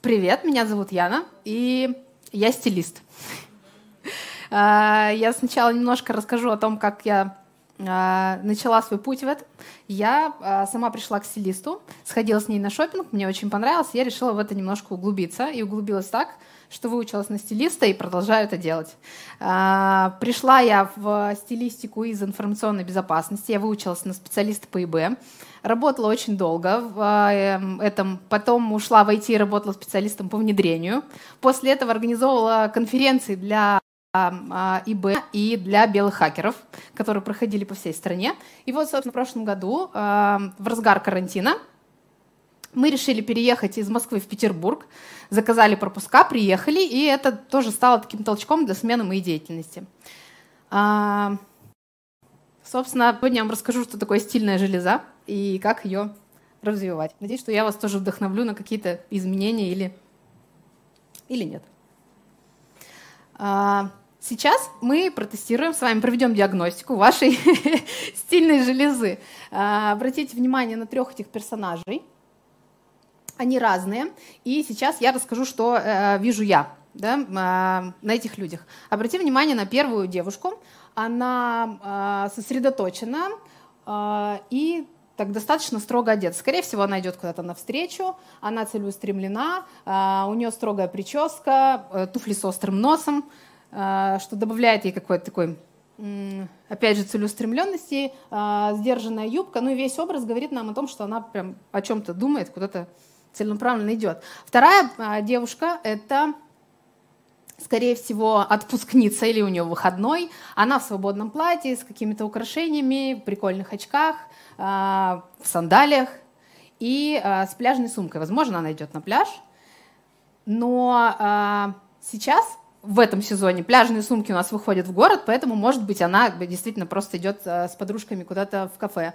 Привет, меня зовут Яна, и я стилист. А, я сначала немножко расскажу о том, как я а, начала свой путь в этом. Я а, сама пришла к стилисту, сходила с ней на шопинг, мне очень понравилось, я решила в это немножко углубиться, и углубилась так, что выучилась на стилиста и продолжаю это делать. Пришла я в стилистику из информационной безопасности, я выучилась на специалиста по ИБ, работала очень долго в эм, этом, потом ушла в IT и работала специалистом по внедрению. После этого организовывала конференции для а, ИБ и для белых хакеров, которые проходили по всей стране. И вот, собственно, в прошлом году, в разгар карантина, мы решили переехать из Москвы в Петербург, заказали пропуска, приехали, и это тоже стало таким толчком для смены моей деятельности. Собственно, сегодня я вам расскажу, что такое стильная железа и как ее развивать. Надеюсь, что я вас тоже вдохновлю на какие-то изменения или, или нет. А, сейчас мы протестируем, с вами проведем диагностику вашей стильной железы. А, обратите внимание на трех этих персонажей. Они разные. И сейчас я расскажу, что э, вижу я да, а, на этих людях. Обратите внимание на первую девушку она а, сосредоточена а, и так достаточно строго одета. Скорее всего, она идет куда-то навстречу, она целеустремлена, а, у нее строгая прическа, э, туфли с острым носом, что добавляет ей какой-то такой, опять же, целеустремленности, сдержанная юбка. Ну и весь образ говорит нам о том, что она прям о чем-то думает, куда-то целенаправленно идет. Вторая девушка — это скорее всего, отпускница или у нее выходной. Она в свободном платье с какими-то украшениями, в прикольных очках, а, в сандалиях и а, с пляжной сумкой. Возможно, она идет на пляж. Но а, сейчас в этом сезоне пляжные сумки у нас выходят в город, поэтому, может быть, она действительно просто идет с подружками куда-то в кафе.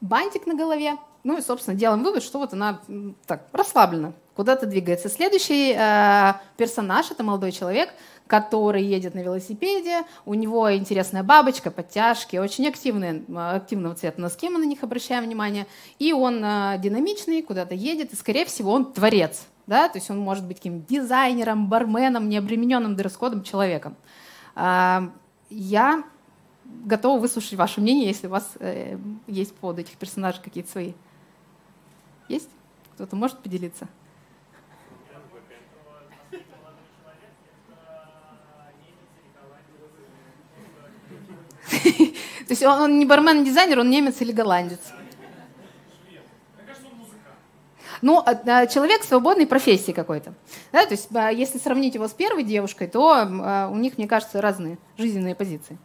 Бантик на голове. Ну и, собственно, делаем вывод, что вот она так расслаблена куда-то двигается. Следующий э, персонаж это молодой человек, который едет на велосипеде, у него интересная бабочка, подтяжки, очень активные, активного цвета носки, мы на них обращаем внимание, и он э, динамичный, куда-то едет, и, скорее всего, он творец, да, то есть он может быть каким дизайнером, барменом, необремененным дресс-кодом человеком. Э, я готова выслушать ваше мнение, если у вас э, есть по поводу этих персонажей какие-то свои. Есть? Кто-то может поделиться? То есть он, не бармен-дизайнер, он немец или голландец. Ну, а, а, человек свободной профессии какой-то. Да, то есть, а, если сравнить его с первой девушкой, то у них, мне кажется, разные жизненные позиции.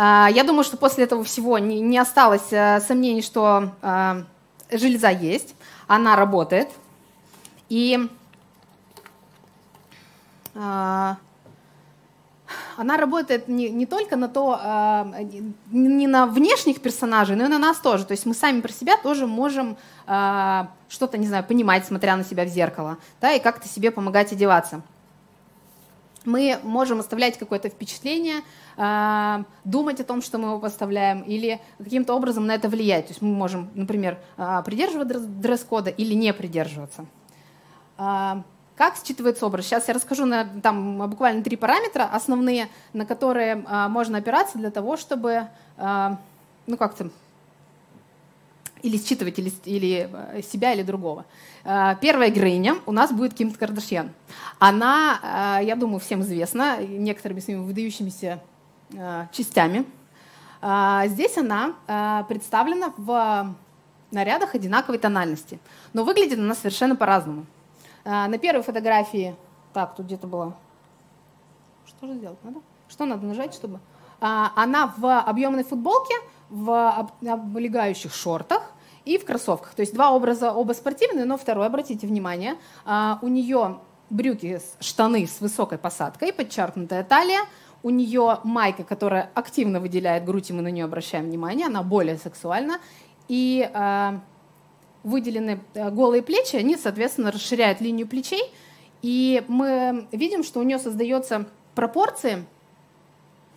Я думаю, что после этого всего не осталось сомнений, что железа есть, она работает. И она работает не, не только на то, э, не на внешних персонажей, но и на нас тоже. То есть мы сами про себя тоже можем э, что-то, не знаю, понимать, смотря на себя в зеркало, да, и как-то себе помогать одеваться. Мы можем оставлять какое-то впечатление, э, думать о том, что мы его поставляем, или каким-то образом на это влиять. То есть мы можем, например, э, придерживаться дресс-кода или не придерживаться. Как считывается образ? Сейчас я расскажу на, там, буквально три параметра основные, на которые а, можно опираться для того, чтобы а, ну, как-то или считывать или, или а, себя, или другого. А, первая героиня у нас будет Ким Кардашьян. Она, а, я думаю, всем известна некоторыми своими выдающимися частями. Здесь она представлена в нарядах одинаковой тональности, но выглядит она совершенно по-разному. На первой фотографии, так, тут где-то было, что же сделать надо? Что надо нажать, чтобы... Она в объемной футболке, в облегающих шортах и в кроссовках. То есть два образа, оба спортивные, но второй, обратите внимание, а, у нее брюки, штаны с высокой посадкой, подчеркнутая талия, у нее майка, которая активно выделяет грудь, и мы на нее обращаем внимание, она более сексуальна, и выделены э, голые плечи, они, соответственно, расширяют линию плечей, и мы видим, что у нее создается пропорции,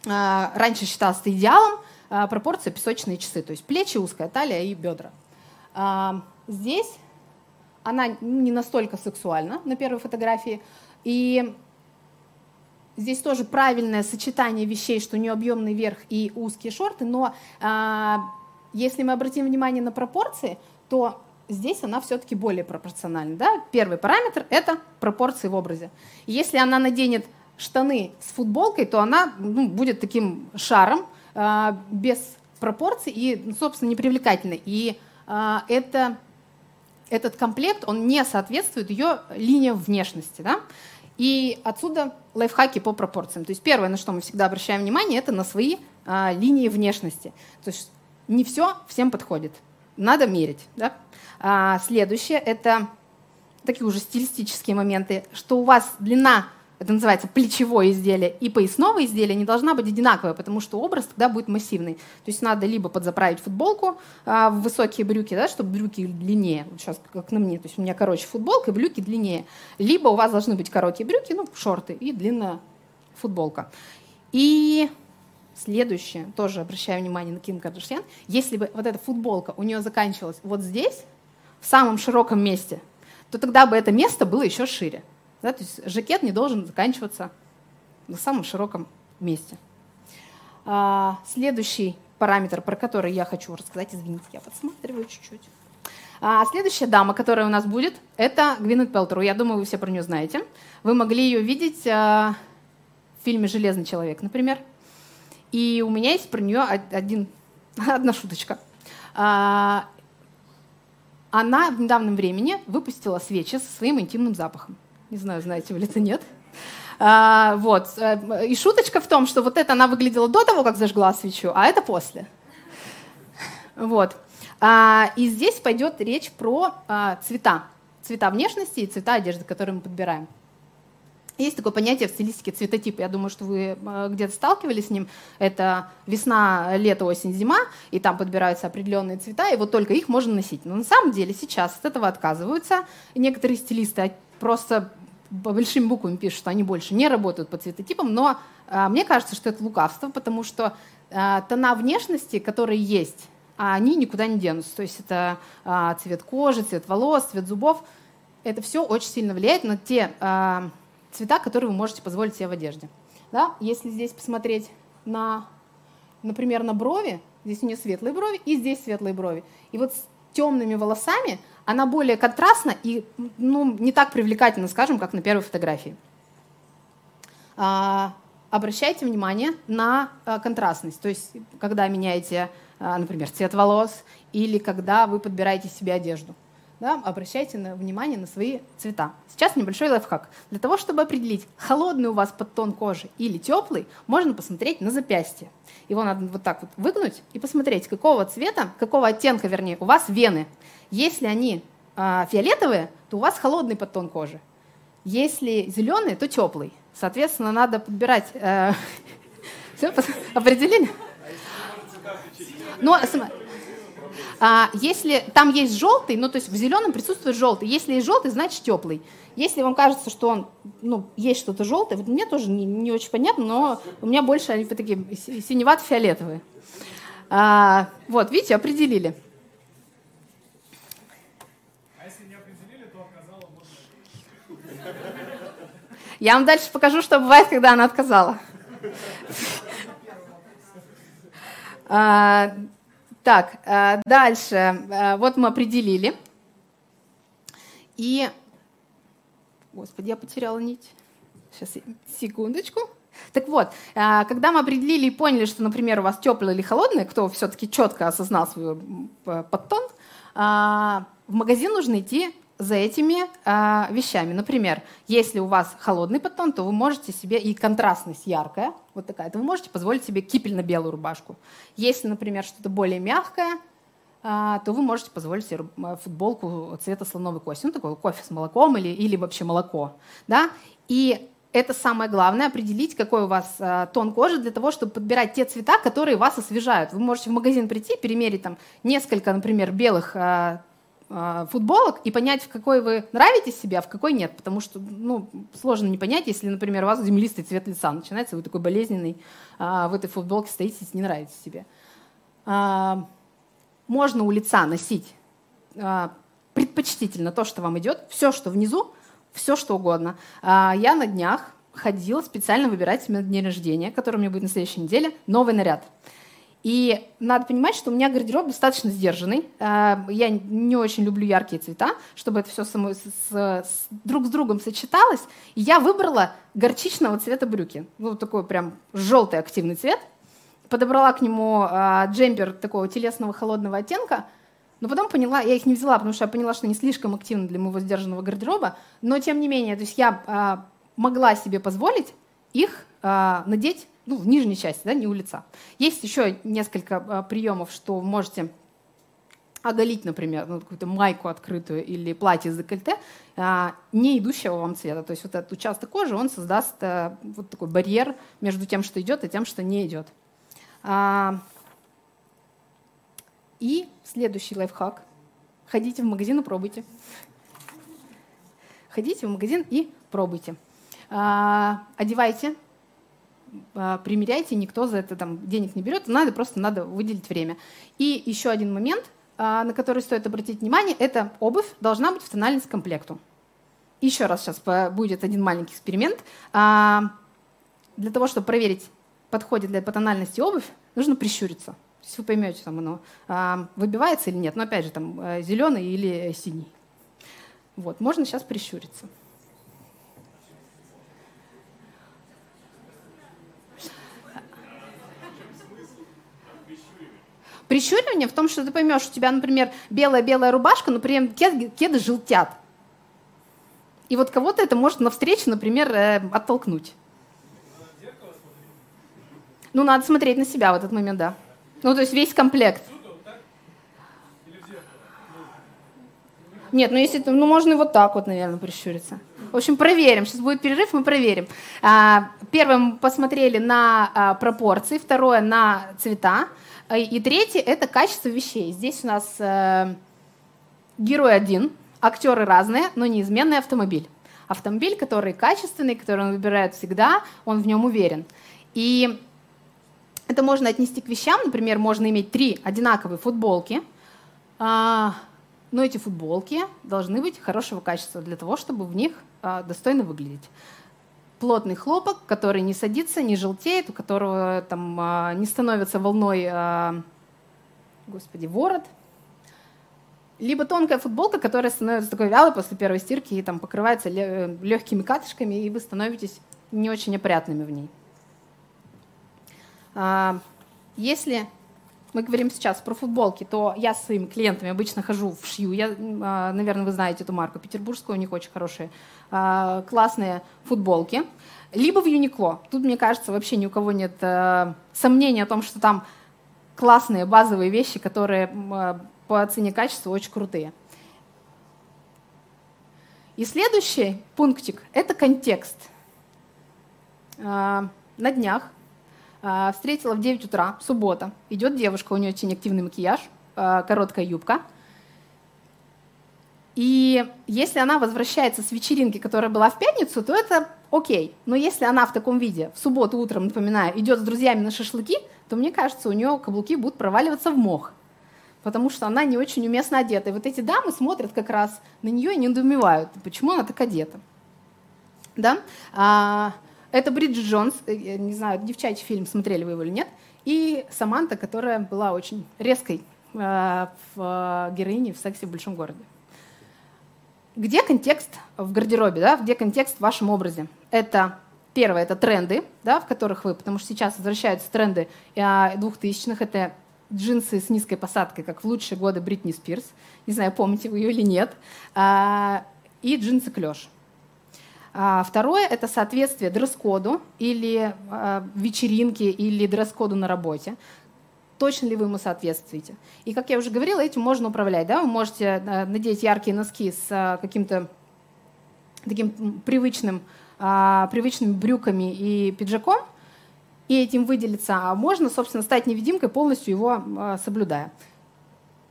а, раньше считалось идеалом, а, пропорция песочные часы, то есть плечи, узкая талия и бедра. А, здесь она не настолько сексуальна на первой фотографии, и здесь тоже правильное сочетание вещей, что у нее объемный верх и узкие шорты, но а, если мы обратим внимание на пропорции, то здесь она все-таки более пропорциональна. Да? Первый параметр – это пропорции в образе. Если она наденет штаны с футболкой, то она ну, будет таким шаром, без пропорций и, собственно, непривлекательной. И э, это, этот комплект, он не соответствует ее линиям внешности. Да? И отсюда лайфхаки по пропорциям. То есть первое, на что мы всегда обращаем внимание, это на свои э, линии внешности. То есть не все всем подходит. Надо мерить. Да? А, следующее – это такие уже стилистические моменты, что у вас длина это называется плечевое изделие, и поясного изделия не должна быть одинаковая, потому что образ тогда будет массивный. То есть надо либо подзаправить футболку а, в высокие брюки, да, чтобы брюки длиннее, вот сейчас как на мне, то есть у меня короче футболка, и брюки длиннее. Либо у вас должны быть короткие брюки, ну, шорты и длинная футболка. И следующее, тоже обращаю внимание на Ким Кардашьян, если бы вот эта футболка у нее заканчивалась вот здесь, в самом широком месте, то тогда бы это место было еще шире. Да? То есть жакет не должен заканчиваться на самом широком месте. А, следующий параметр, про который я хочу рассказать, извините, я подсматриваю чуть-чуть. А следующая дама, которая у нас будет, это Гвинет Пелтеру. Я думаю, вы все про нее знаете. Вы могли ее видеть а, в фильме «Железный человек», например. И у меня есть про нее один, одна шуточка. А, она в недавнем времени выпустила свечи со своим интимным запахом. Не знаю, знаете вы ли это, нет. А, вот. И шуточка в том, что вот это она выглядела до того, как зажгла свечу, а это после. Вот. А, и здесь пойдет речь про а, цвета. Цвета внешности и цвета одежды, которые мы подбираем. Есть такое понятие в стилистике цветотип. Я думаю, что вы э, где-то сталкивались с ним. Это весна, лето, осень, зима, и там подбираются определенные цвета, и вот только их можно носить. Но на самом деле сейчас от этого отказываются. некоторые стилисты просто большими буквами пишут, что они больше не работают по цветотипам, но а, мне кажется, что это лукавство, потому что а, тона внешности, которые есть, они никуда не денутся. То есть это а, цвет кожи, цвет волос, цвет зубов. Это все очень сильно влияет на те а, цвета, которые вы можете позволить себе в одежде. Да? Если здесь посмотреть на, например, на брови, здесь у нее светлые брови и здесь светлые брови. И вот с темными волосами она более контрастна и ну, не так привлекательна, скажем, как на первой фотографии. А, обращайте внимание на а, контрастность. То есть, когда меняете, а, например, цвет волос или когда вы подбираете себе одежду да, обращайте на, внимание на свои цвета. Сейчас небольшой лайфхак. Для того, чтобы определить, холодный у вас подтон кожи или теплый, можно посмотреть на запястье. Его надо вот так вот выгнуть и посмотреть, какого цвета, какого оттенка, вернее, у вас вены. Если они э, фиолетовые, то у вас холодный подтон кожи. Если зеленый, то теплый. Соответственно, надо подбирать э, определение. Но, а, если там есть желтый, ну то есть в зеленом присутствует желтый. Если есть желтый, значит теплый. Если вам кажется, что он, ну, есть что-то желтое, вот мне тоже не, не очень понятно, но у меня больше они такие синевато-фиолетовые. А, вот, видите, определили. А Я вам дальше покажу, что бывает, когда она отказала. Так, э, дальше. Э, вот мы определили. И... Господи, я потеряла нить. Сейчас, секундочку. Так вот, э, когда мы определили и поняли, что, например, у вас теплый или холодный, кто все-таки четко осознал свой подтон, в магазин нужно идти за этими э, вещами. Например, если у вас холодный подтон, то вы можете себе, и контрастность яркая, вот такая, то вы можете позволить себе кипельно-белую рубашку. Если, например, что-то более мягкое, э, то вы можете позволить себе футболку цвета слоновой кости, ну такой кофе с молоком или, или вообще молоко. Да? И это самое главное, определить, какой у вас э, тон кожи для того, чтобы подбирать те цвета, которые вас освежают. Вы можете в магазин прийти, перемерить там несколько, например, белых э, а, футболок и понять, в какой вы нравитесь себе, а в какой нет. Потому что ну, сложно не понять, если, например, у вас землистый цвет лица начинается, вы такой болезненный, а, в этой футболке стоите, не нравитесь себе. А, можно у лица носить предпочтительно то, что вам идет, все, что внизу, все, что угодно. Я на днях ходила специально выбирать себе на день рождения, который у меня будет на следующей неделе, новый наряд. И надо понимать, что у меня гардероб достаточно сдержанный. А, я не очень люблю яркие цвета, чтобы это все само, с, с, друг с другом сочеталось. И я выбрала горчичного цвета брюки. Ну, такой прям желтый активный цвет. Подобрала к нему а, джемпер такого телесного холодного оттенка. Но потом поняла, я их не взяла, потому что я поняла, что они слишком активны для моего сдержанного гардероба. Но тем не менее, то есть я а, могла себе позволить их надеть ну, в нижней части, да, не у лица. Есть еще несколько а, приемов, что вы можете оголить, например, ну, какую-то майку открытую или платье с декольте, а, не идущего вам цвета. То есть вот этот участок кожи, он создаст а, вот такой барьер между тем, что идет, и тем, что не идет. А, и следующий лайфхак. Ходите в магазин и пробуйте. Ходите в магазин и пробуйте. Одевайте, примеряйте, никто за это там денег не берет, надо просто надо выделить время. И еще один момент, а, на который стоит обратить внимание, это обувь должна быть в тональность комплекту. Еще раз сейчас будет один маленький эксперимент. Для того, чтобы проверить, подходит ли по тональности обувь, нужно прищуриться. Вы поймете, там оно выбивается или нет. Но опять же, там зеленый или синий. Вот, можно сейчас прищуриться. Прищуривание в том, что ты поймешь, у тебя, например, белая-белая рубашка, но при этом кеды, кеды желтят. И вот кого-то это может навстречу, например, э, оттолкнуть. Ну, надо смотреть на себя в этот момент, да. Ну, то есть весь комплект. Нет, ну если ну можно и вот так вот, наверное, прищуриться. В общем, проверим. Сейчас будет перерыв, мы проверим. А, первое мы посмотрели на а, пропорции, второе на цвета. А, и третье – это качество вещей. Здесь у нас э, герой один, актеры разные, но неизменный автомобиль. Автомобиль, который качественный, который он выбирает всегда, он в нем уверен. И это можно отнести к вещам. Например, можно иметь три одинаковые футболки, а, но эти футболки должны быть хорошего качества для того, чтобы в них а, достойно выглядеть плотный хлопок, который не садится, не желтеет, у которого там а, не становится волной, а, господи, ворот. Либо тонкая футболка, которая становится такой вялой после первой стирки и там покрывается легкими катышками, и вы становитесь не очень опрятными в ней. А, если мы говорим сейчас про футболки, то я с своими клиентами обычно хожу в шью. Я, наверное, вы знаете эту марку петербургскую, у них очень хорошие а, классные футболки. Либо в Юникло. Тут, мне кажется, вообще ни у кого нет э, сомнений о том, что там классные базовые вещи, которые э, по цене качества очень крутые. И следующий пунктик – это контекст. Э, на днях э, встретила в 9 утра, суббота, идет девушка, у нее очень активный макияж, э, короткая юбка – и если она возвращается с вечеринки, которая была в пятницу, то это окей. Но если она в таком виде, в субботу утром, напоминаю, идет с друзьями на шашлыки, то мне кажется, у нее каблуки будут проваливаться в мох. Потому что она не очень уместно одета. И вот эти дамы смотрят как раз на нее и недоумевают, почему она так одета. Да? А, это Бриджит Джонс, э, я не знаю, девчачий фильм, смотрели вы его или нет, и Саманта, которая была очень резкой э, в героине в «Сексе в большом городе». Где контекст в гардеробе, да? где контекст в вашем образе? Это первое, это тренды, да, в которых вы, потому что сейчас возвращаются тренды а, двухтысячных, это джинсы с низкой посадкой, как в лучшие годы Бритни Спирс, не знаю, помните вы ее или нет, а, и джинсы клеш. А, второе – это соответствие дресс-коду или вечеринке или дресс-коду на работе точно ли вы ему соответствуете. И, как я уже говорила, этим можно управлять. Да? Вы можете э, надеть яркие носки с э, каким-то таким привычным, а, привычными брюками и пиджаком, и этим выделиться, а можно, собственно, стать невидимкой, полностью его а, соблюдая.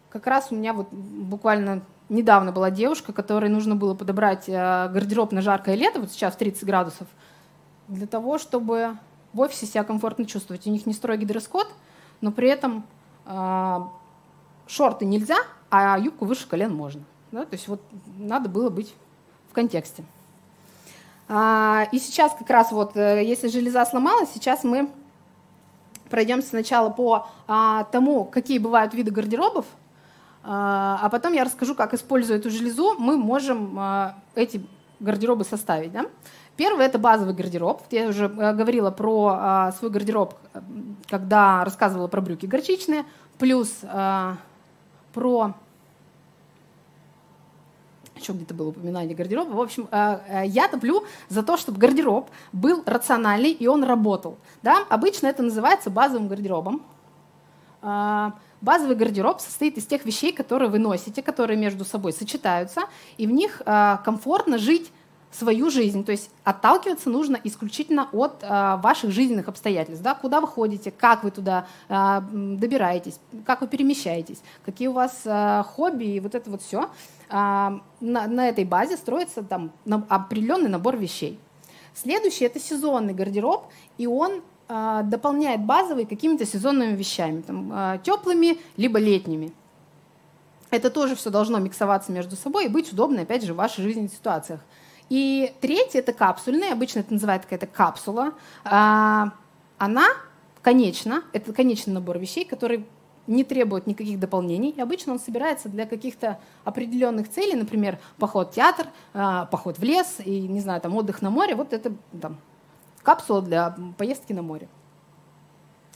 Как раз у меня вот буквально недавно была девушка, которой нужно было подобрать э, гардероб на жаркое лето, вот сейчас 30 градусов, для того, чтобы в офисе себя комфортно чувствовать. У них не строгий дресс-код, но при этом, а, шорты нельзя, а юбку выше колен можно. Да? То есть вот надо было быть в контексте. А, и сейчас как раз вот, э, если железа сломалась, сейчас мы пройдемся сначала по а, тому, какие бывают виды гардеробов, а, потом я расскажу, как, используя эту железу, мы можем эти гардеробы составить. Да? Первый – это базовый гардероб. Я уже э, говорила про а, свой гардероб, когда рассказывала про брюки горчичные, плюс а, про еще где-то было упоминание гардероба. В общем, э, э, я топлю за то, чтобы гардероб был рациональный и он работал. Да? Обычно это называется базовым гардеробом. Э, базовый гардероб состоит из тех вещей, которые вы носите, которые между собой сочетаются, и в них комфортно жить свою жизнь. То есть отталкиваться нужно исключительно от э, ваших жизненных обстоятельств. Да? Куда вы ходите, как вы туда э, добираетесь, как вы перемещаетесь, какие у вас э, хобби и вот это вот все. Э, на, на этой базе строится там на, определенный набор вещей. Следующий это сезонный гардероб, и он э, дополняет базовый какими-то сезонными вещами, там, э, теплыми либо летними. Это тоже все должно миксоваться между собой и быть удобно, опять же, в вашей жизненных ситуациях. И третье это капсульный, обычно это называется какая-то капсула. А, она конечна, это конечный набор вещей, который не требует никаких дополнений. И обычно он собирается для каких-то определенных целей, например, поход в театр, а, поход в лес и, не знаю, там отдых на море. Вот это там, капсула для поездки на море.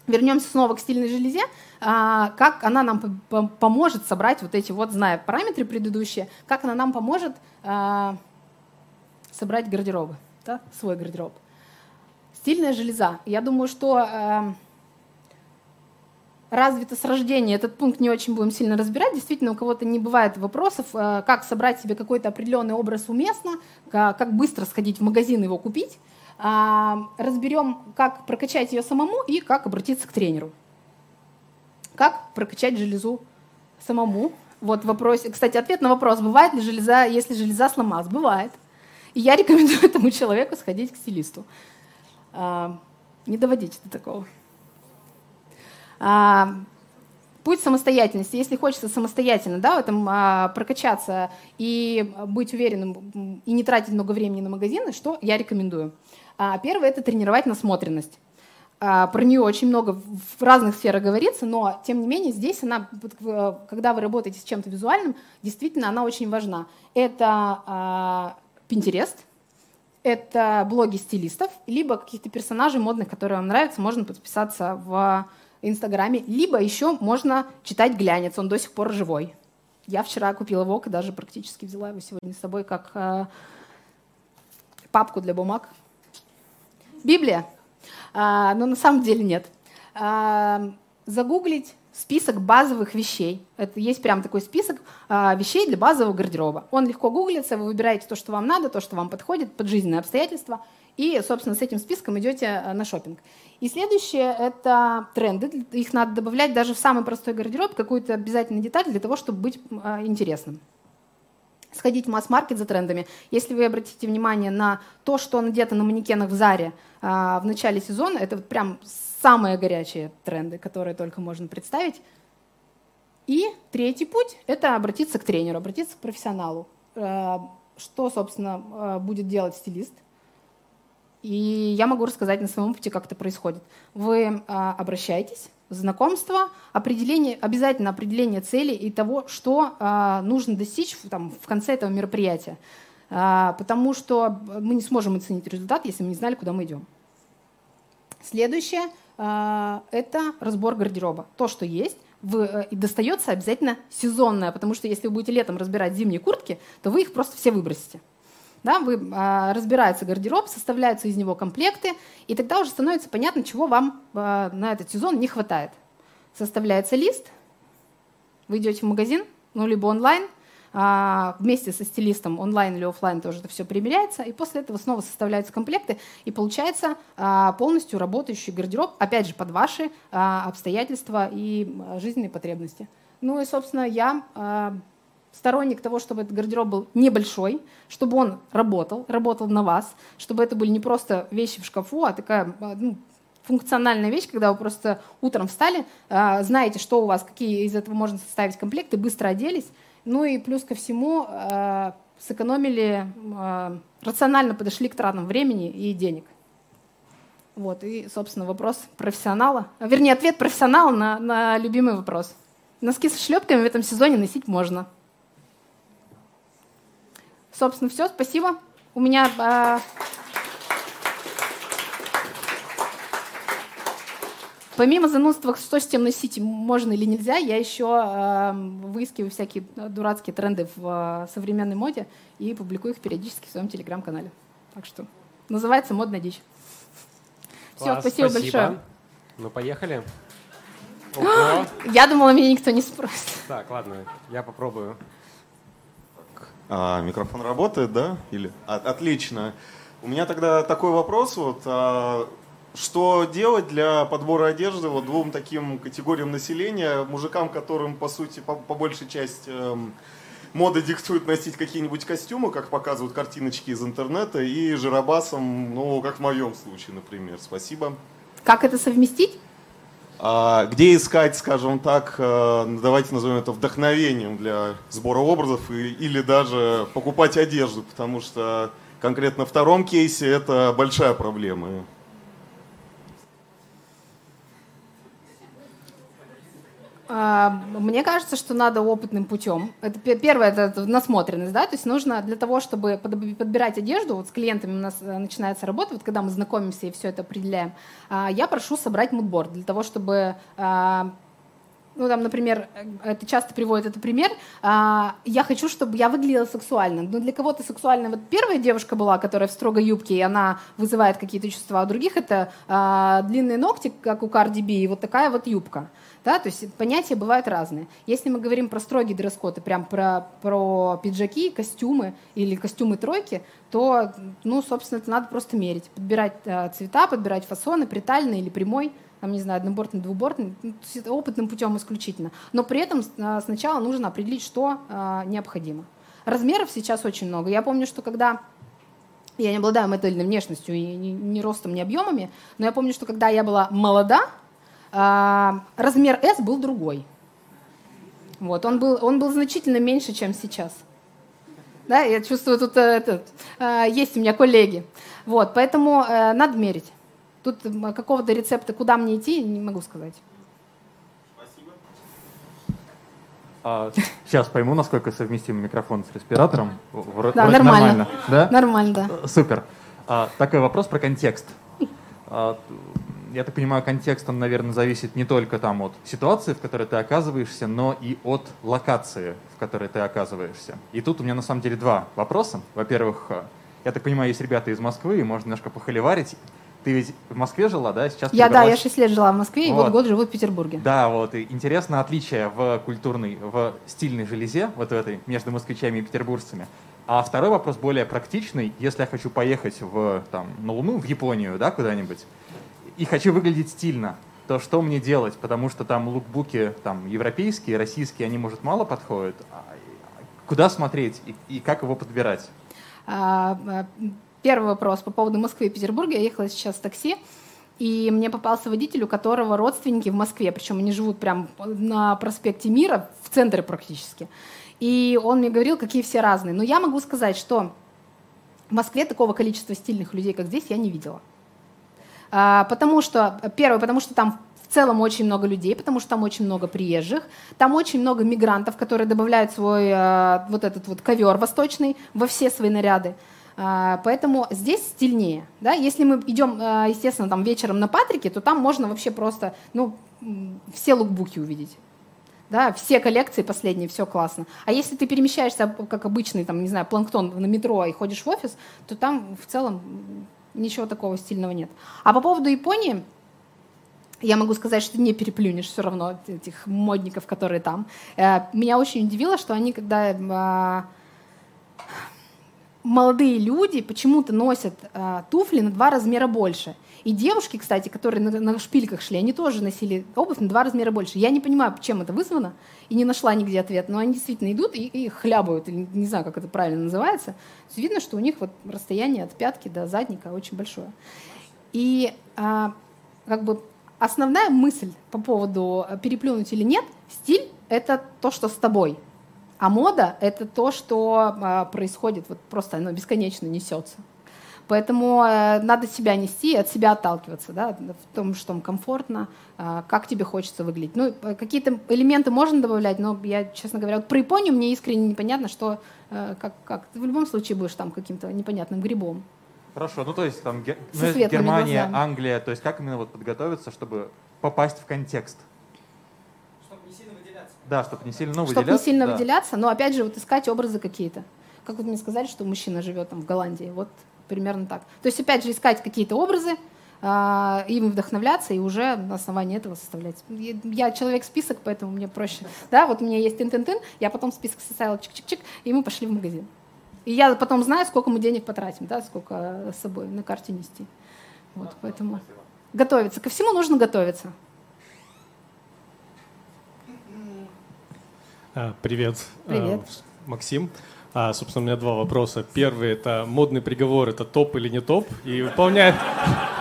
Вернемся снова к стильной железе. А, как она нам поможет собрать вот эти вот, зная параметры предыдущие, как она нам поможет собрать гардеробы, да, свой гардероб. Стильная железа. Я думаю, что э, развито с рождения. Этот пункт не очень будем сильно разбирать. Действительно, у кого-то не бывает вопросов, э, как собрать себе какой-то определенный образ уместно, как, как быстро сходить в магазин и его купить. Э, разберем, как прокачать ее самому и как обратиться к тренеру. Как прокачать железу самому? Вот вопрос. Кстати, ответ на вопрос, бывает ли железа, если железа сломалась? Бывает. И я рекомендую этому человеку сходить к стилисту. А, не доводите до такого. А, путь самостоятельности. Если хочется самостоятельно да, в этом а, прокачаться и быть уверенным и не тратить много времени на магазины, что я рекомендую? А, первое – это тренировать насмотренность. А, про нее очень много в разных сферах говорится, но тем не менее здесь она, когда вы работаете с чем-то визуальным, действительно она очень важна. Это Pinterest. Это блоги стилистов, либо каких-то персонажей модных, которые вам нравятся, можно подписаться в Инстаграме, либо еще можно читать глянец, он до сих пор живой. Я вчера купила ВОК и даже практически взяла его сегодня с собой как э, папку для бумаг. Библия? А, но на самом деле нет. А, загуглить список базовых вещей. Это есть прям такой список а, вещей для базового гардероба. Он легко гуглится, вы выбираете то, что вам надо, то, что вам подходит под жизненные обстоятельства, и, собственно, с этим списком идете а, на шопинг. И следующее — это тренды. Их надо добавлять даже в самый простой гардероб, какую-то обязательную деталь для того, чтобы быть а, интересным сходить в масс-маркет за трендами. Если вы обратите внимание на то, что надето на манекенах в Заре а, в начале сезона, это вот прям самые горячие тренды, которые только можно представить. И третий путь – это обратиться к тренеру, обратиться к профессионалу. Э, что, собственно, э, будет делать стилист? И я могу рассказать на своем пути, как это происходит. Вы э, обращаетесь, знакомство, определение, обязательно определение цели и того, что нужно достичь там, в конце этого мероприятия. Потому что мы не сможем оценить результат, если мы не знали, куда мы идем. Следующее – это разбор гардероба. То, что есть, вы, э, и достается обязательно сезонное, потому что если вы будете летом разбирать зимние куртки, то вы их просто все выбросите. Да, вы, э, разбирается гардероб, составляются из него комплекты, и тогда уже становится понятно, чего вам э, на этот сезон не хватает. Составляется лист, вы идете в магазин, ну, либо онлайн, а, вместе со стилистом онлайн или офлайн тоже это все примеряется, и после этого снова составляются комплекты, и получается а, полностью работающий гардероб, опять же, под ваши а, обстоятельства и жизненные потребности. Ну и, собственно, я сторонник того, чтобы этот гардероб был небольшой, чтобы он работал, работал на вас, чтобы это были не просто вещи в шкафу, а такая ну, функциональная вещь, когда вы просто утром встали, знаете, что у вас, какие из этого можно составить комплекты, быстро оделись, ну и плюс ко всему э, сэкономили, э, рационально подошли к тратам времени и денег. Вот, и, собственно, вопрос профессионала, вернее, ответ профессионала на, на любимый вопрос. Носки со шлепками в этом сезоне носить можно. Собственно, все, спасибо. У меня... Э, Помимо занудства, что с тем носить, можно или нельзя, я еще э, выискиваю всякие дурацкие тренды в э, современной моде и публикую их периодически в своем телеграм-канале. Так что называется «Модная дичь». Все, спасибо, спасибо большое. Ну, поехали. Я думала, меня никто не спросит. Так, ладно, я попробую. А, микрофон работает, да? Или? А, отлично. У меня тогда такой вопрос. Вот, а, что делать для подбора одежды вот двум таким категориям населения, мужикам, которым, по сути, по, по большей части эм, мода диктует носить какие-нибудь костюмы, как показывают картиночки из интернета, и жиробасом, ну, как в моем случае, например. Спасибо. Как это совместить? А, где искать, скажем так, э, давайте назовем это вдохновением для сбора образов и, или даже покупать одежду, потому что конкретно в втором кейсе это большая проблема. Мне кажется, что надо опытным путем. Это первое, это насмотренность, да, то есть нужно для того, чтобы подбирать одежду, вот с клиентами у нас э, начинается работа, вот когда мы знакомимся и все это определяем, а, я прошу собрать мудборд для того, чтобы а, ну, там, например, это часто приводит этот пример, я хочу, чтобы я выглядела сексуально. Но для кого-то сексуально, вот первая девушка была, которая в строгой юбке, и она вызывает какие-то чувства, а у других это длинные ногти, как у Cardi B, и вот такая вот юбка. Да, то есть понятия бывают разные. Если мы говорим про строгий дресс-код и прям про, про пиджаки, костюмы или костюмы тройки, то, ну, собственно, это надо просто мерить. Подбирать э, цвета, подбирать фасоны, притальный или прямой, там, не знаю, однобортный, двубортный, ну, опытным путем исключительно. Но при этом э, сначала нужно определить, что э, необходимо. Размеров сейчас очень много. Я помню, что когда я не обладаю модельной внешностью и ни, ни ростом, ни объемами, но я помню, что когда я была молода, а, размер S был другой. Вот, он, был, он был значительно меньше, чем сейчас. Да, я чувствую, тут э, этот, э, есть у меня коллеги. Вот, поэтому э, надо мерить. Тут какого-то рецепта, куда мне идти, не могу сказать. Спасибо. А, сейчас пойму, насколько совместим микрофон с респиратором. Вроде да, нормально. Нормально, да? Нормально, да. Супер. А, такой вопрос про контекст. А, я так понимаю, контекст, он, наверное, зависит не только там от ситуации, в которой ты оказываешься, но и от локации, в которой ты оказываешься. И тут у меня на самом деле два вопроса. Во-первых, э, я так понимаю, есть ребята из Москвы, и можно немножко похоливарить. Ты ведь в Москве жила, да? Сейчас я, да, я 6 лет жила в Москве, вот. и вот год живу в Петербурге. Да, вот. И интересно отличие в культурной, в стильной железе, вот в этой, между москвичами и петербуржцами. А второй вопрос более практичный. Если я хочу поехать в, там, на Луну, в Японию, да, куда-нибудь, и хочу выглядеть стильно, то что мне делать? Потому что там лукбуки там, европейские, российские, они, может, мало подходят. А, куда смотреть и, и как его подбирать? А, а, первый вопрос по поводу Москвы и Петербурга. Я ехала сейчас в такси, и мне попался водитель, у которого родственники в Москве, причем они живут прямо на проспекте Мира, в центре практически. И он мне говорил, какие все разные. Но я могу сказать, что в Москве такого количества стильных людей, как здесь, я не видела. А, потому что, первое, потому что там в целом очень много людей, потому что там очень много приезжих, там очень много мигрантов, которые добавляют свой а, вот этот вот ковер восточный во все свои наряды. А, поэтому здесь стильнее. Да? Если мы идем, естественно, там вечером на Патрике, то там можно вообще просто ну, все лукбуки увидеть. Да, все коллекции последние, все классно. А если ты перемещаешься, как обычный, там, не знаю, планктон на метро и ходишь в офис, то там в целом ничего такого стильного нет. А по поводу Японии, я могу сказать, что не переплюнешь все равно этих модников, которые там. Э, меня очень удивило, что они, когда э, молодые люди почему-то носят э, туфли на два размера больше. И девушки, кстати, которые на, на шпильках шли, они тоже носили обувь на два размера больше. Я не понимаю, чем это вызвано, и не нашла нигде ответ, но они действительно идут и, и хлябают, или не знаю, как это правильно называется. есть видно, что у них вот расстояние от пятки до задника очень большое. И а, как бы основная мысль по поводу э, переплюнуть или нет, стиль — это то, что с тобой. А мода — это то, что э, происходит, вот просто оно бесконечно несется. Поэтому э, надо себя нести, от себя отталкиваться, да, в том, что комфортно, э, как тебе хочется выглядеть. Ну, э, какие-то элементы можно добавлять, но я, честно говоря, вот про Японию мне искренне непонятно, что как, как ты в любом случае будешь там каким-то непонятным грибом. Хорошо, ну то есть там ну, Германия, глазами. Англия, то есть как именно вот подготовиться, чтобы попасть в контекст? Чтобы не сильно выделяться. Да, чтобы не сильно ну, Чтобы не выделяться. сильно да. выделяться, но опять же вот искать образы какие-то. Как вот мне сказали, что мужчина живет там в Голландии, вот примерно так. То есть опять же искать какие-то образы, а, им вдохновляться и уже на основании этого составлять. Я- Я человек-список, поэтому мне проще. Да, вот у меня есть тын-тын-тын, я потом список составила чик-чик-чик, и мы пошли в магазин. И я потом знаю, сколько мы денег потратим, да, сколько с собой на карте нести. Вот, поэтому готовиться. Ко всему нужно готовиться. А, Привет. Привет. А, Максим. А, собственно, у меня два вопроса. Первый это модный приговор, это топ или не топ, и выполняет,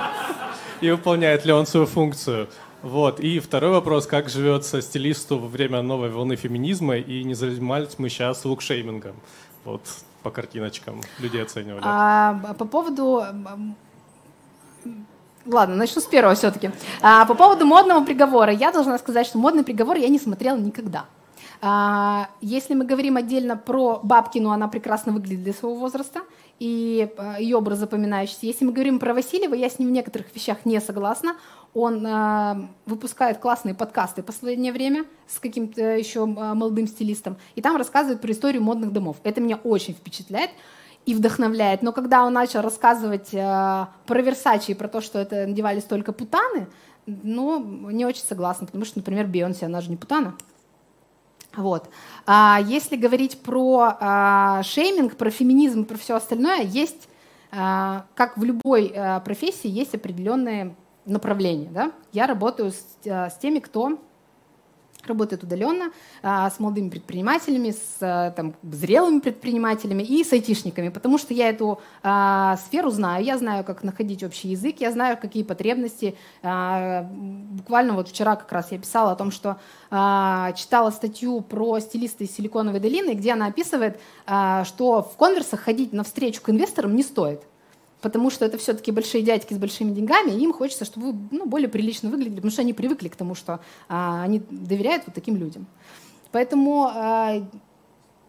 и выполняет ли он свою функцию. Вот. И второй вопрос, как живется стилисту во время новой волны феминизма, и не занимались мы сейчас лукшеймингом. Вот по картиночкам людей оценивали. А, по поводу... Ладно, начну с первого все-таки. А, по поводу модного приговора. Я должна сказать, что модный приговор я не смотрела никогда. А, если мы говорим отдельно про Бабкину, она прекрасно выглядит для своего возраста, и а, ее образ запоминающийся. Если мы говорим про Васильева, я с ним в некоторых вещах не согласна. Он а, выпускает классные подкасты в последнее время с каким-то еще молодым стилистом, и там рассказывает про историю модных домов. Это меня очень впечатляет и вдохновляет. Но когда он начал рассказывать про Версачи и про то, что это надевались только путаны, ну, не очень согласна, потому что, например, Бейонсе, она же не путана. Вот. А если говорить про а, шейминг, про феминизм, про все остальное, есть, а, как в любой а, профессии, есть определенные направления. Да? Я работаю с, а, с теми, кто работает удаленно, а, с молодыми предпринимателями, с а, там, зрелыми предпринимателями и с айтишниками, потому что я эту а, сферу знаю, я знаю, как находить общий язык, я знаю, какие потребности. Буквально вот вчера как раз я писала о том, что читала статью про стилиста из Силиконовой долины, где она описывает, что в конверсах ходить навстречу к инвесторам не стоит потому что это все-таки большие дядьки с большими деньгами, и им хочется, чтобы вы ну, более прилично выглядели, потому что они привыкли к тому, что а, они доверяют вот таким людям. Поэтому а,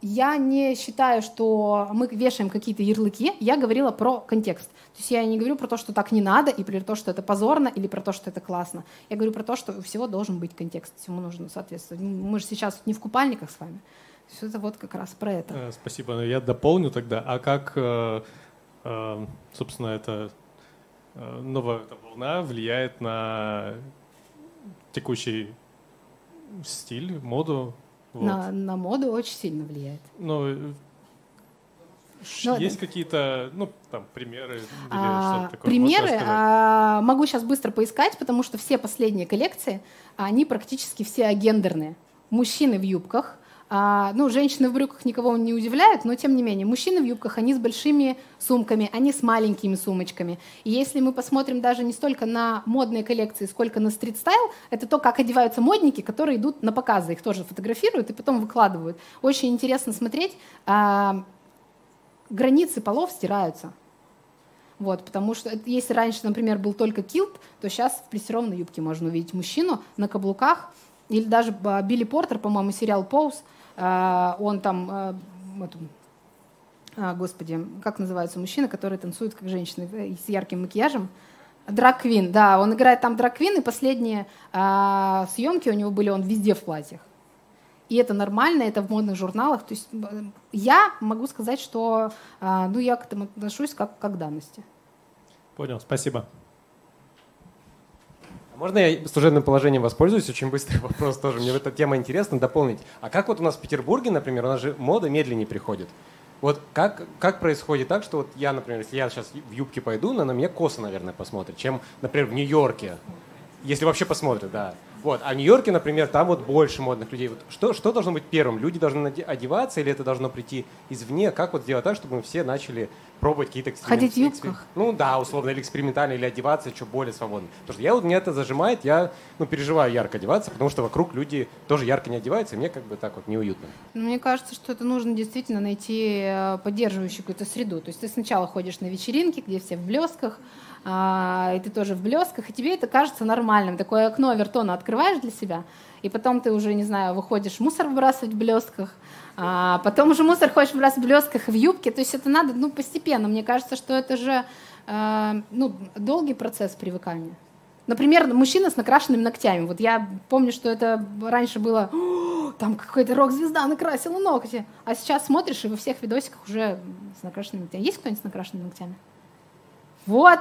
я не считаю, что мы вешаем какие-то ярлыки, я говорила про контекст. То есть я не говорю про то, что так не надо, и про то, что это позорно, или про то, что это классно. Я говорю про то, что у всего должен быть контекст, всему нужно соответствовать. Мы же сейчас не в купальниках с вами. Есть это вот как раз про это. Э, Спасибо. Я дополню тогда. А как, э, собственно, эта э, новая эта волна влияет на текущий стиль, моду? Вот. На, на моду очень сильно влияет. Ну, ш- Ну, есть какие-то, ну, там, примеры или А, что-то такое? примеры а, могу сейчас быстро поискать, потому что все последние коллекции, они практически все агендерные. Мужчины в юбках, а, ну, женщины в брюках никого не удивляют, но тем не менее, мужчины в юбках, они с большими сумками, они с маленькими сумочками. И если мы посмотрим даже не столько на модные коллекции, сколько на стрит-стайл, это то, как одеваются модники, которые идут на показы, их тоже фотографируют и потом выкладывают. Очень интересно смотреть. а, границы полов стираются. Вот, потому что если раньше, например, был только килт, то сейчас в плессированной юбке можно увидеть мужчину на каблуках. Или даже Билли Портер, по-моему, сериал «Поуз», он там, а, эту, а, господи, как называется мужчина, который танцует как женщина э, с ярким макияжем? Драг-квин, да, он играет там драг-квин, и последние а, съемки у него были, он везде в платьях. И это нормально, это в модных журналах. То есть я могу сказать, что а, ну, я к этому отношусь как, как к данности. Понял, спасибо. А Можно я служебным положением воспользуюсь? Очень быстрый вопрос тоже. Мне эта тема интересна дополнить. А как вот у нас в Петербурге, например, у нас же мода медленнее приходит. Вот как, как происходит так, что вот я, например, если я сейчас в юбке пойду, на, на меня косо, наверное, посмотрят, чем, например, в Нью-Йорке. Если вообще посмотрят, да. Вот. А в Нью-Йорке, например, там вот больше модных людей. Вот что, что должно быть первым? Люди должны одеваться или это должно прийти извне? Как вот сделать так, чтобы мы все начали пробовать какие-то эксперименты? Ходить в юбках? Ну да, условно, или экспериментально, или одеваться что более свободно. Потому что я вот, меня это зажимает, я ну, переживаю ярко одеваться, потому что вокруг люди тоже ярко не одеваются, и мне как бы так вот неуютно. Ну, Мне кажется, что это нужно действительно найти э, поддерживающую какую-то среду. То есть ты сначала ходишь на вечеринки, где все в блесках, и ты тоже в блесках, и тебе это кажется нормальным. Такое окно Авертона открываешь для себя, и потом ты уже, не знаю, выходишь мусор выбрасывать в блесках, а потом уже мусор хочешь выбрасывать в блесках и в юбке. То есть это надо ну, постепенно. Мне кажется, что это же э, ну, долгий процесс привыкания. Например, мужчина с накрашенными ногтями. Вот я помню, что это раньше было, «О, там какая-то рок-звезда накрасила ногти. А сейчас смотришь, и во всех видосиках уже с накрашенными ногтями. Есть кто-нибудь с накрашенными ногтями? Вот.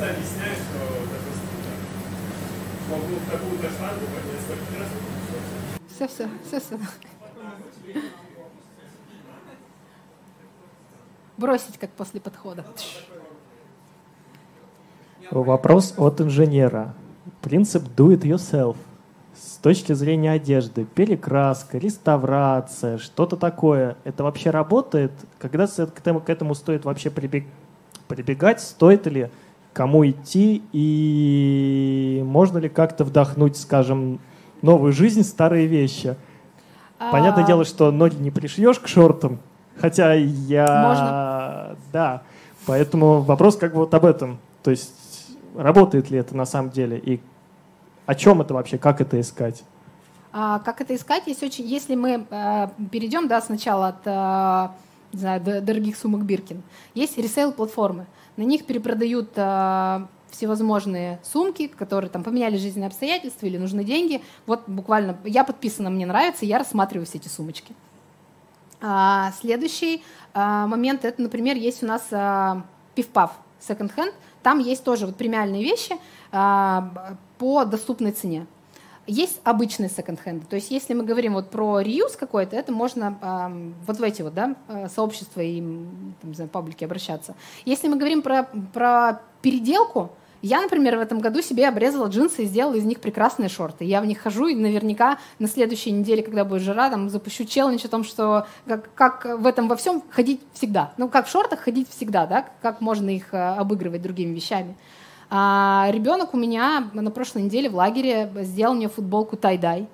Просто объясняю, что, допустим, могу в такую-то штангу поднять столько раз. Все, все, все, все. Бросить, как после подхода. Вопрос от инженера. Принцип do it yourself. С точки зрения одежды, перекраска, реставрация, что-то такое, это вообще работает? Когда к этому, к этому стоит вообще прибег- прибегать? Стоит ли? Кому идти? И можно ли как-то вдохнуть, скажем, новую жизнь старые вещи? Понятное А, дело, что ноги не пришьешь к шортам, хотя я... Можно. Да, поэтому вопрос как бы вот об этом. То есть работает ли это на самом деле и о чем это вообще, как это искать? А, как это искать? Есть очень, если мы э, перейдем, да, сначала от э, не знаю, дорогих сумок Биркин, есть ресейл-платформы. На них перепродают э, всевозможные сумки, которые там поменяли жизненные обстоятельства или нужны деньги. Вот буквально я подписана, мне нравится, я рассматриваю все эти сумочки. А, следующий а, момент, это, например, есть у нас а, пивпав hand. Там есть тоже вот премиальные вещи а, по доступной цене. Есть обычные секонд-хенды. То есть если мы говорим вот про реюз какой-то, это можно ам, вот в эти вот да, э, сообщества и там, знаю, паблики обращаться. Если мы говорим про, про переделку, я, например, в этом году себе обрезала джинсы и сделала из них прекрасные шорты. Я в них хожу, и наверняка на следующей неделе, когда будет жара, там запущу челлендж о том, что как, как в этом во всем ходить всегда. Ну, как в шортах ходить всегда, да, как можно их э, обыгрывать другими вещами. А ребенок у меня на прошлой неделе в лагере сделал мне футболку тай-дай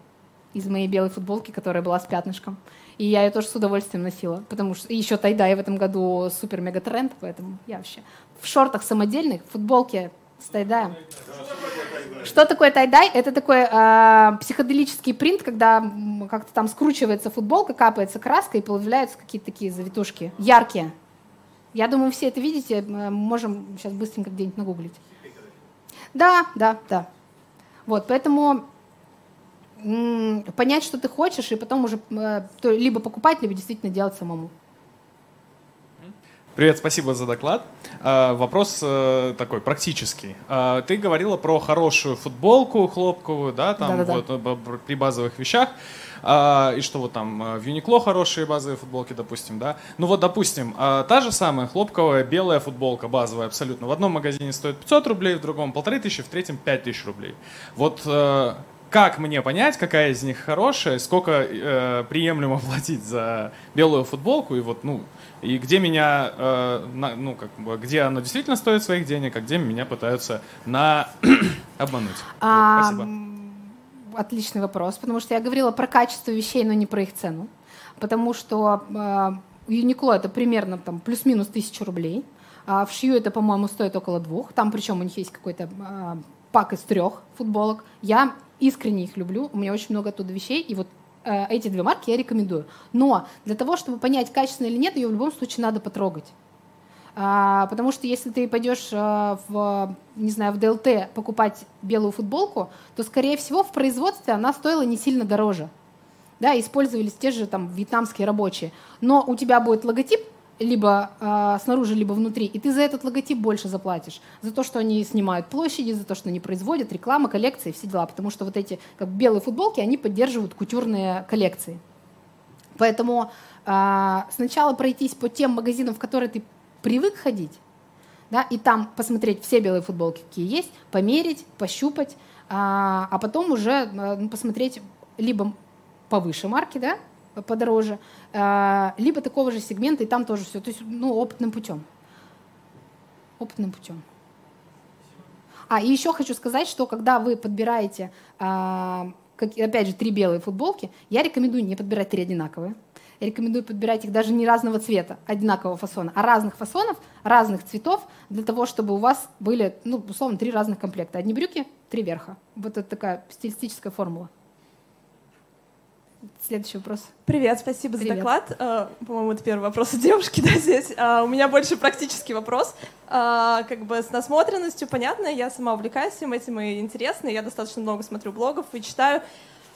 из моей белой футболки, которая была с пятнышком. И я ее тоже с удовольствием носила, потому что еще тай-дай в этом году супер-мега тренд, поэтому я вообще в шортах самодельных, в футболке с тайдаем. Что такое тайдай? Это такой э, психоделический принт, когда как-то там скручивается футболка, капается краска и появляются какие-то такие завитушки яркие. Я думаю, все это видите, можем сейчас быстренько где-нибудь нагуглить. Да, да, да. Вот, поэтому понять, что ты хочешь, и потом уже э, либо покупать, либо действительно делать самому. Привет, спасибо за доклад. А, Вопрос э, такой практический. А, Ты говорила про хорошую футболку хлопковую, да, там Да-да-да. вот э, при базовых вещах. А, И что вот там э, в Юникло хорошие базовые футболки, допустим, да. Ну вот, допустим, а, та же самая хлопковая белая футболка базовая абсолютно. В одном магазине стоит 500 рублей, в другом полторы тысячи, в третьем 5000 рублей. Вот э, как мне понять, какая из них хорошая, сколько э, приемлемо платить за белую футболку и вот, ну, и где меня, э, на- ну, как бы, где оно действительно стоит своих денег, а где меня пытаются на обмануть. Вот, А, спасибо. Отличный вопрос, потому что я говорила про качество вещей, но не про их цену. Потому что э, Uniqlo это примерно там плюс-минус тысячу рублей. А в шью это, по-моему, стоит около двух. Там причем у них есть какой-то э, пак из трех футболок. Я искренне их люблю. У меня очень много оттуда вещей. И вот э, эти две марки я рекомендую. Но для того, чтобы понять, качественно или нет, ее в любом случае надо потрогать. А, потому что если ты пойдешь а, в, не знаю, в ДЛТ покупать белую футболку, то, скорее всего, в производстве она стоила не сильно дороже. Да, использовались те же там вьетнамские рабочие. Но у тебя будет логотип либо э, снаружи, либо внутри, и ты за этот логотип больше заплатишь. За то, что они снимают площади, за то, что они производят, реклама, коллекции, все дела. Потому что вот эти как белые футболки, они поддерживают кутюрные коллекции. Поэтому э, сначала пройтись по тем магазинам, в которые ты привык ходить, да, и там посмотреть все белые футболки, какие есть, померить, пощупать, а, а потом уже а, посмотреть либо повыше марки, да, подороже, а, либо такого же сегмента, и там тоже все. То есть, ну, опытным путем. Опытным путем. А, и еще хочу сказать, что когда вы подбираете, а, как, опять же, три белые футболки, я рекомендую не подбирать три одинаковые. Я рекомендую подбирать их даже не разного цвета, одинакового фасона, а разных фасонов, разных цветов, для того, чтобы у вас были, ну, условно, три разных комплекта. Одни брюки, три верха. Вот это такая стилистическая формула. Следующий вопрос. Привет, спасибо Привет. за доклад. А, По-моему, это первый вопрос от девушки да, здесь. А, У меня больше практический вопрос. А, Как бы с насмотренностью понятно, я сама увлекаюсь всем этим и интересно. Я достаточно много смотрю блогов и читаю.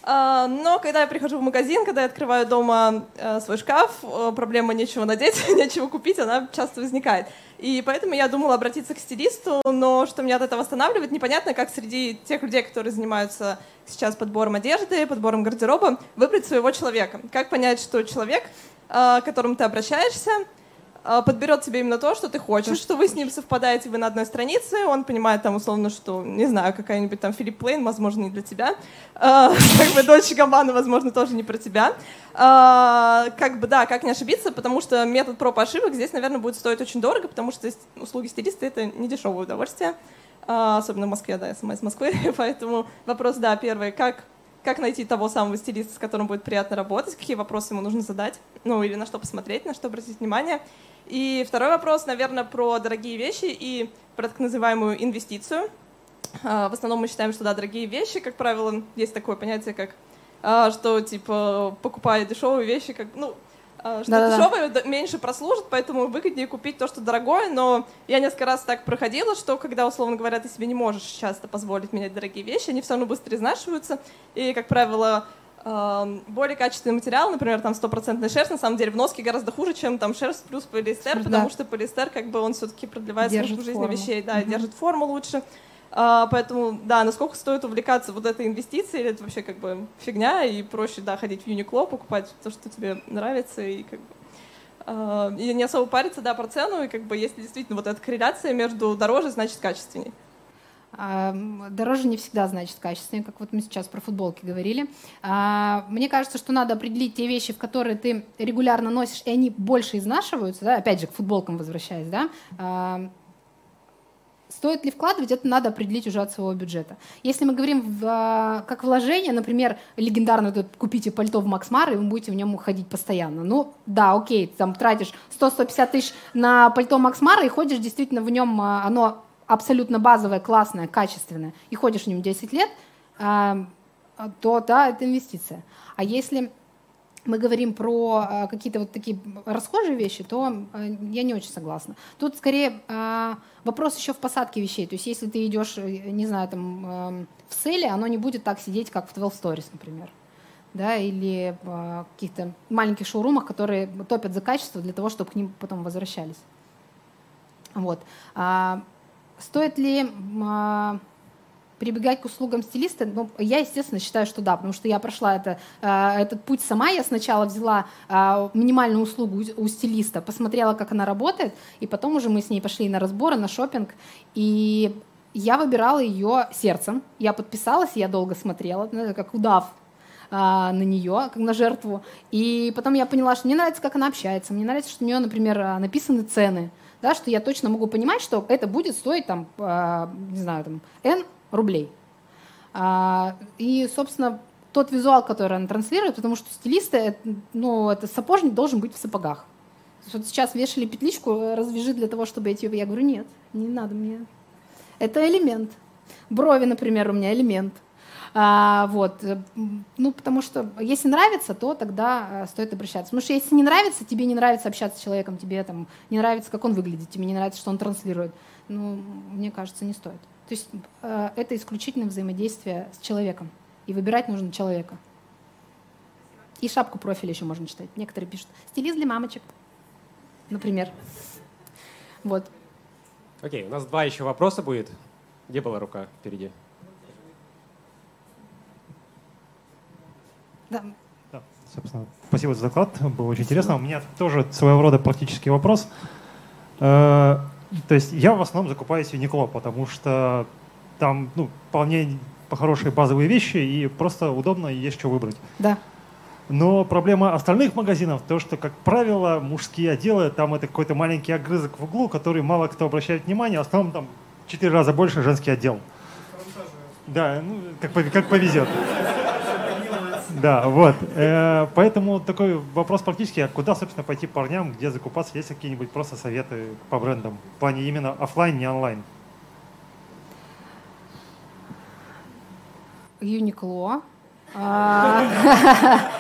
А, Но когда я прихожу в магазин, когда я открываю дома э, свой шкаф, э, проблема нечего надеть, нечего купить, она часто возникает. И поэтому я думала обратиться к стилисту, но что меня от этого останавливает, непонятно, как среди тех людей, которые занимаются сейчас подбором одежды, подбором гардероба, выбрать своего человека. Как понять, что человек, э, к которому ты обращаешься, подберет тебе именно то, что ты хочешь, что вы с ним совпадаете, вы на одной странице, он понимает там условно, что, не знаю, какая-нибудь там Филипп Плейн, возможно, не для тебя, Э, как бы Дольче Габбана, возможно, тоже не про тебя. Э, Как бы, да, как не ошибиться, потому что метод проб ошибок здесь, наверное, будет стоить очень дорого, потому что услуги стилиста — это не дешевое удовольствие, особенно в Москве, да, я сама из Москвы, поэтому вопрос, да, первый, как как найти того самого стилиста, с которым будет приятно работать, какие вопросы ему нужно задать, ну или на что посмотреть, на что обратить внимание. И второй вопрос, наверное, про дорогие вещи и про так называемую инвестицию. А, В основном мы считаем, что да, дорогие вещи, как правило, есть такое понятие, как а, что типа покупая дешевые вещи, как ну что Да-да-да. дешевое меньше прослужит, поэтому выгоднее купить то, что дорогое. Но я несколько раз так проходила, что когда, условно говоря, ты себе не можешь часто позволить менять дорогие вещи, они все равно быстро изнашиваются. И, как правило, более качественный материал, например, там стопроцентная шерсть, на самом деле в носке гораздо хуже, чем там шерсть плюс полиэстер, Да. потому что полиэстер, как бы он все-таки продлевает Держит жизни форму. вещей, да, Мгм. держит форму лучше. А, поэтому, да, насколько стоит увлекаться вот этой инвестицией, или это вообще как бы фигня, и проще, да, ходить в Uniqlo, покупать то, что тебе нравится, и как бы а, и не особо париться, да, про цену, и как бы если действительно вот эта корреляция между дороже, значит качественней. А, Дороже не всегда значит качественнее, как вот мы сейчас про футболки говорили. Мне кажется, что надо определить те вещи, в которые ты регулярно носишь, и они больше изнашиваются, да, опять же, к футболкам возвращаясь, да, Стоит ли вкладывать, это надо определить уже от своего бюджета. Если мы говорим в, а, как вложение, например, легендарно это купите пальто в Макс Мара, и вы будете в нем ходить постоянно. Ну, да, окей, там тратишь 100-150 тысяч на пальто Макс Мара и ходишь действительно в нем, а, оно абсолютно базовое, классное, качественное, и ходишь в нем 10 лет, а, то да, это инвестиция. А если мы говорим про а, какие-то вот такие расхожие вещи, то а, я не очень согласна. Тут скорее а, вопрос еще в посадке вещей. То есть если ты идешь, э, не знаю, там эм, в селе, оно не будет так сидеть, как в 12 Stories, например. Да, или в каких-то маленьких шоурумах, которые топят за качество для того, чтобы к ним потом возвращались. Вот. А, стоит ли а, прибегать к услугам стилиста, ну, я, естественно, считаю, что да, потому что я прошла это, э, этот путь сама. Я сначала взяла э, минимальную услугу у, стилиста, посмотрела, как она работает, и потом уже мы с ней пошли на разборы, на шопинг, и я выбирала ее сердцем. Я подписалась, я долго смотрела, ну, как удав э, на нее, как на жертву. И потом я поняла, что мне нравится, как она общается, мне нравится, что у нее, например, написаны цены, да, что я точно могу понимать, что это будет стоить там, не знаю, там, N рублей. А, и, собственно, тот визуал, который она транслирует, потому что стилисты, это, ну, это сапожник должен быть в сапогах. Вот сейчас вешали петличку, э, развяжи для того, чтобы эти... Я говорю, нет, не надо мне. Это элемент. Брови, например, у меня элемент. А, вот, э, ну, потому что если нравится, то тогда э, стоит обращаться. Потому что если не нравится, тебе не нравится общаться с человеком, тебе там не нравится, как он выглядит, тебе не нравится, что он транслирует, ну, мне кажется, не стоит. То есть э, это исключительно взаимодействие с человеком. И выбирать нужно человека. И шапку профиля еще можно читать. Некоторые пишут «стилист для мамочек», например. Вот. Окей, у нас два еще вопроса будет. Где была рука впереди? Да. Да, собственно, спасибо за доклад, было очень интересно. У меня тоже своего рода практический вопрос. Э, То есть я в основном закупаюсь Uniqlo, потому что там ну, вполне хорошие базовые вещи и просто удобно и есть что выбрать. Да. Но проблема остальных магазинов, то, что, как правило, мужские отделы, там это какой-то маленький огрызок в углу, который мало кто обращает внимание, в основном там в четыре раза больше женский отдел. Да, ну, как, как повезет. Да, вот. Э, Поэтому такой вопрос практически, а куда, собственно, пойти парням, где закупаться, есть какие-нибудь просто советы по брендам? В плане именно оффлайн, не онлайн. Юникло. А,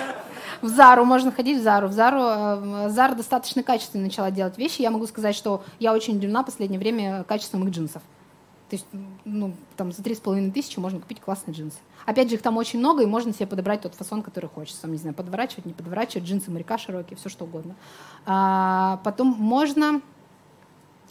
В Зару можно ходить в Зару. В Зару э, Зара достаточно качественно начала делать вещи. Я могу сказать, что я очень удивлена в последнее время качеством их джинсов. То есть, ну, там за три с половиной тысячи можно купить классные джинсы. Опять же, их там очень много, и можно себе подобрать тот фасон, который хочется. Там, не знаю, подворачивать, не подворачивать, джинсы моряка широкие, все что угодно. А, потом можно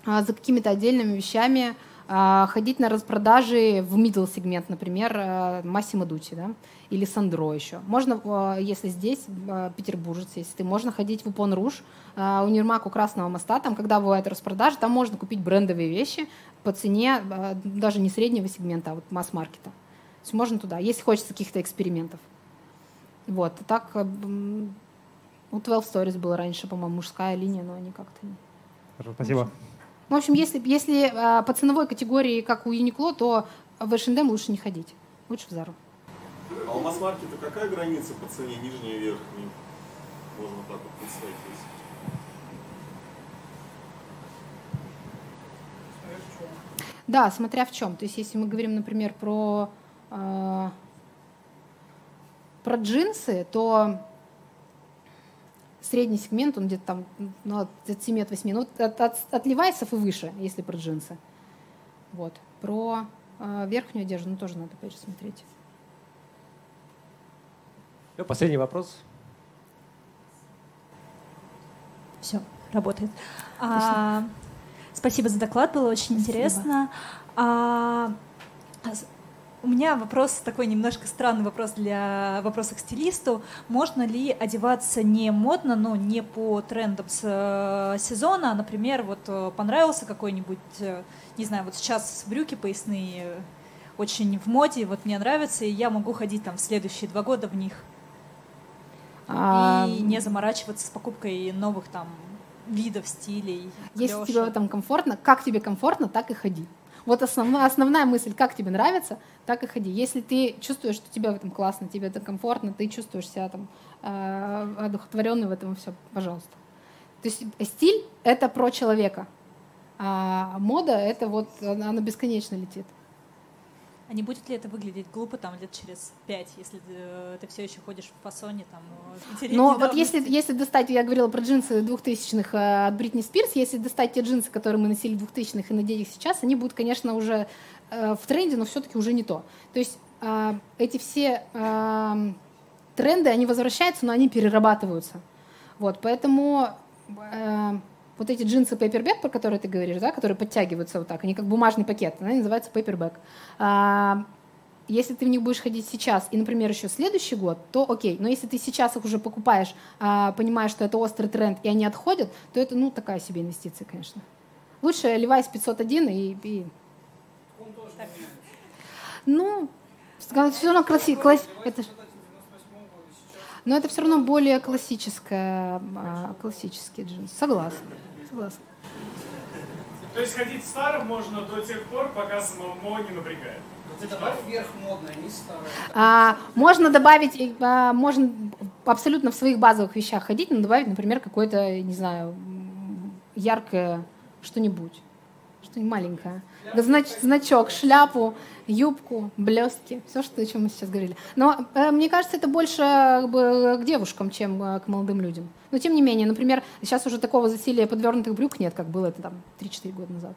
а, за какими-то отдельными вещами ходить на распродажи в middle сегмент, например, а, Massimo Dutti, да, или Сандро еще. Можно, а, если здесь, а, петербуржец, если ты, можно ходить в Упон Руж, а, универмаг у Красного моста, там, когда бывает распродажа, там можно купить брендовые вещи по цене а, даже не среднего сегмента, а вот масс-маркета. То есть можно туда, если хочется каких-то экспериментов. Вот, а так а, у 12 Stories была раньше, по-моему, мужская линия, но они как-то не... Хорошо, спасибо. Ну, в общем, если, если а, по ценовой категории, как у Uniqlo, то в H&M лучше не ходить. Лучше в Зару. А у масс-маркета какая граница по цене нижняя и верхняя? Можно так вот представить. Да, смотря в чем. То есть, если мы говорим, например, про, а, про джинсы, то средний сегмент, он где-то там ну, от 7 от 8, ну, от, от, от левайсов и выше, если про джинсы. Вот. Про а, верхнюю одежду, ну, тоже надо, опять же, смотреть. Ну, последний вопрос. Все, работает. А, спасибо за доклад, было очень интересно. А, у меня вопрос такой немножко странный вопрос для вопроса к стилисту. Можно ли одеваться не модно, но не по трендам с э, сезона? Например, вот э, понравился какой-нибудь, э, не знаю, вот сейчас брюки поясные очень в моде, вот мне нравится, и я могу ходить там в следующие два года в них А, и не заморачиваться с покупкой новых там видов, стилей. Если клёшек. тебе в этом комфортно, как тебе комфортно, так и ходи. Вот основная, основная мысль, как тебе нравится, так и ходи. Если ты чувствуешь, что тебе в этом классно, тебе это комфортно, ты чувствуешь себя там э, одухотворенный в этом, все, пожалуйста. То есть стиль — это про человека, а мода — это вот, она, бесконечно летит. А не будет ли это выглядеть глупо там лет через пять, если ты, э, ты все еще ходишь в фасоне там э, Но вот если, если достать, я говорила про джинсы 2000-х э, от Бритни Спирс, если достать те джинсы, которые мы носили 2000-х и надеть их сейчас, они будут, конечно, уже в тренде, но все-таки уже не то. То есть эти все тренды, они возвращаются, но они перерабатываются. Вот, поэтому вот эти джинсы paperback, про которые ты говоришь, да, которые подтягиваются вот так, они как бумажный пакет, они называются paperback. А, если ты в них будешь ходить сейчас и, например, еще следующий год, то окей. Но если ты сейчас их уже покупаешь, а, понимаешь, что это острый тренд, и они отходят, то это, ну, такая себе инвестиция, конечно. Лучше Levi's 501 и... и... Ну, все равно класси... класс- это... Но это все равно более классическая, а, классический джинс. Согласна. Согласна. То есть ходить в старом можно до тех пор, пока самому не напрягает. Ты добавь вверх модно, не старое. А, можно добавить, а, можно абсолютно в своих базовых вещах ходить, но добавить, например, какое-то, не знаю, яркое что-нибудь. что-нибудь маленькое. Знач- значок, шляпу, юбку, блестки, все, что, о чем мы сейчас говорили. Но э, мне кажется, это больше как бы, к девушкам, чем э, к молодым людям. Но тем не менее, например, сейчас уже такого засилия подвернутых брюк нет, как было это там 3-4 года назад.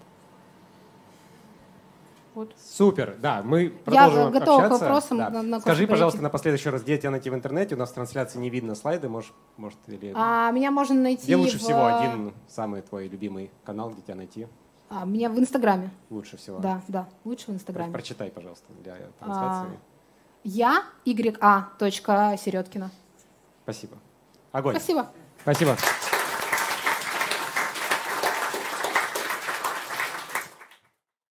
Супер, да, мы продолжим готова к общаться. вопросам Да. на- на Скажи, пожалуйста, напоследок еще раз, где тебя найти в интернете? У нас в трансляции не видно слайды, может, может или... А меня можно найти Где лучше в, всего один самый твой любимый канал, где тебя найти? А, меня в Инстаграме. Лучше всего. Да, да, лучше в Инстаграме. Прочитай, пожалуйста, для А, трансляции. Я, y a точка Середкина. Спасибо. Огонь. Спасибо. Спасибо.